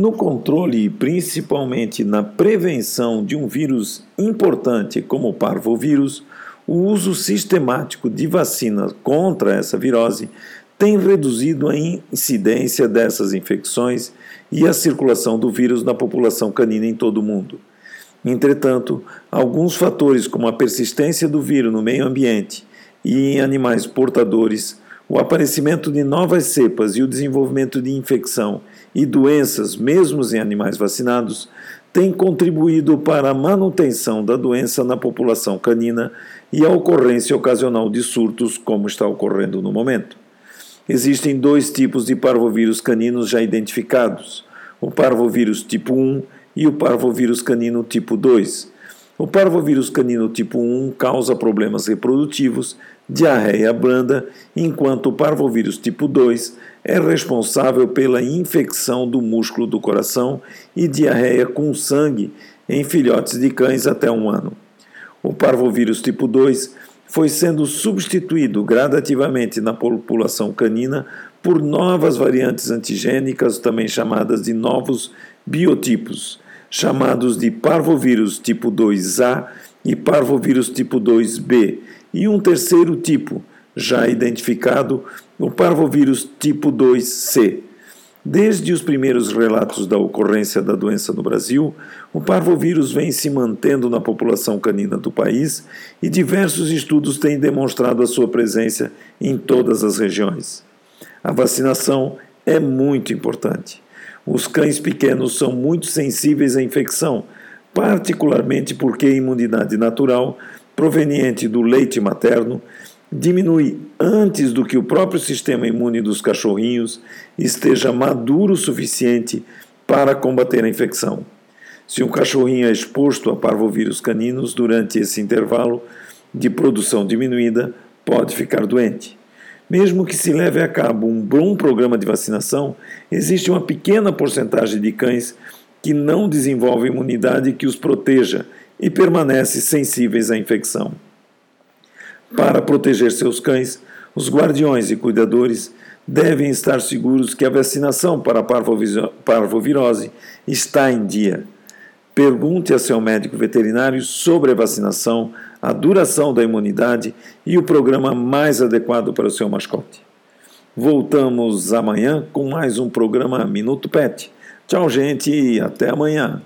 No controle principalmente na prevenção de um vírus importante como o parvovírus, o uso sistemático de vacinas contra essa virose tem reduzido a incidência dessas infecções e a circulação do vírus na população canina em todo o mundo. Entretanto, alguns fatores, como a persistência do vírus no meio ambiente e em animais portadores, o aparecimento de novas cepas e o desenvolvimento de infecção e doenças, mesmo em animais vacinados, têm contribuído para a manutenção da doença na população canina e a ocorrência ocasional de surtos, como está ocorrendo no momento. Existem dois tipos de parvovírus caninos já identificados: o parvovírus tipo 1 e o parvovírus canino tipo 2. O parvovírus canino tipo 1 causa problemas reprodutivos, diarreia branda, enquanto o parvovírus tipo 2 é responsável pela infecção do músculo do coração e diarreia com sangue em filhotes de cães até um ano. O parvovírus tipo 2 foi sendo substituído gradativamente na população canina por novas variantes antigênicas, também chamadas de novos biotipos, chamados de parvovírus tipo 2A e parvovírus tipo 2B, e um terceiro tipo, já identificado, o parvovírus tipo 2C. Desde os primeiros relatos da ocorrência da doença no Brasil, o parvovírus vem se mantendo na população canina do país e diversos estudos têm demonstrado a sua presença em todas as regiões. A vacinação é muito importante. Os cães pequenos são muito sensíveis à infecção, particularmente porque a imunidade natural, proveniente do leite materno, diminui antes do que o próprio sistema imune dos cachorrinhos esteja maduro o suficiente para combater a infecção. Se um cachorrinho é exposto a parvovírus caninos durante esse intervalo de produção diminuída, pode ficar doente. Mesmo que se leve a cabo um bom programa de vacinação, existe uma pequena porcentagem de cães que não desenvolvem imunidade que os proteja e permanecem sensíveis à infecção. Para proteger seus cães, os guardiões e cuidadores devem estar seguros que a vacinação para a parvovirose está em dia. Pergunte a seu médico veterinário sobre a vacinação, a duração da imunidade e o programa mais adequado para o seu mascote. Voltamos amanhã com mais um programa Minuto Pet. Tchau, gente, e até amanhã.